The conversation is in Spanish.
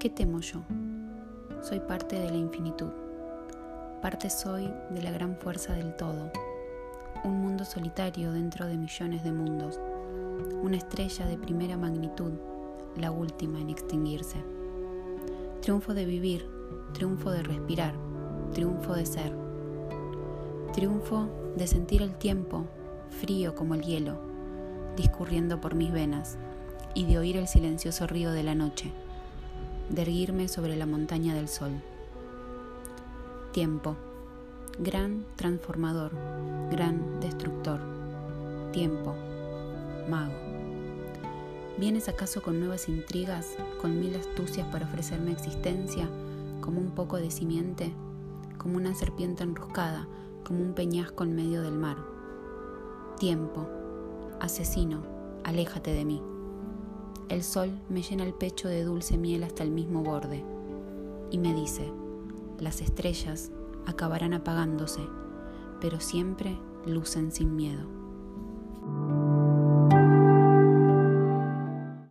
¿Qué temo yo? Soy parte de la infinitud. Parte soy de la gran fuerza del todo. Un mundo solitario dentro de millones de mundos. Una estrella de primera magnitud, la última en extinguirse. Triunfo de vivir, triunfo de respirar, triunfo de ser. Triunfo de sentir el tiempo, frío como el hielo, discurriendo por mis venas, y de oír el silencioso río de la noche de erguirme sobre la montaña del sol. Tiempo, gran transformador, gran destructor. Tiempo, mago. ¿Vienes acaso con nuevas intrigas, con mil astucias para ofrecerme existencia, como un poco de simiente, como una serpiente enroscada, como un peñasco en medio del mar? Tiempo, asesino, aléjate de mí. El sol me llena el pecho de dulce miel hasta el mismo borde y me dice, las estrellas acabarán apagándose, pero siempre lucen sin miedo.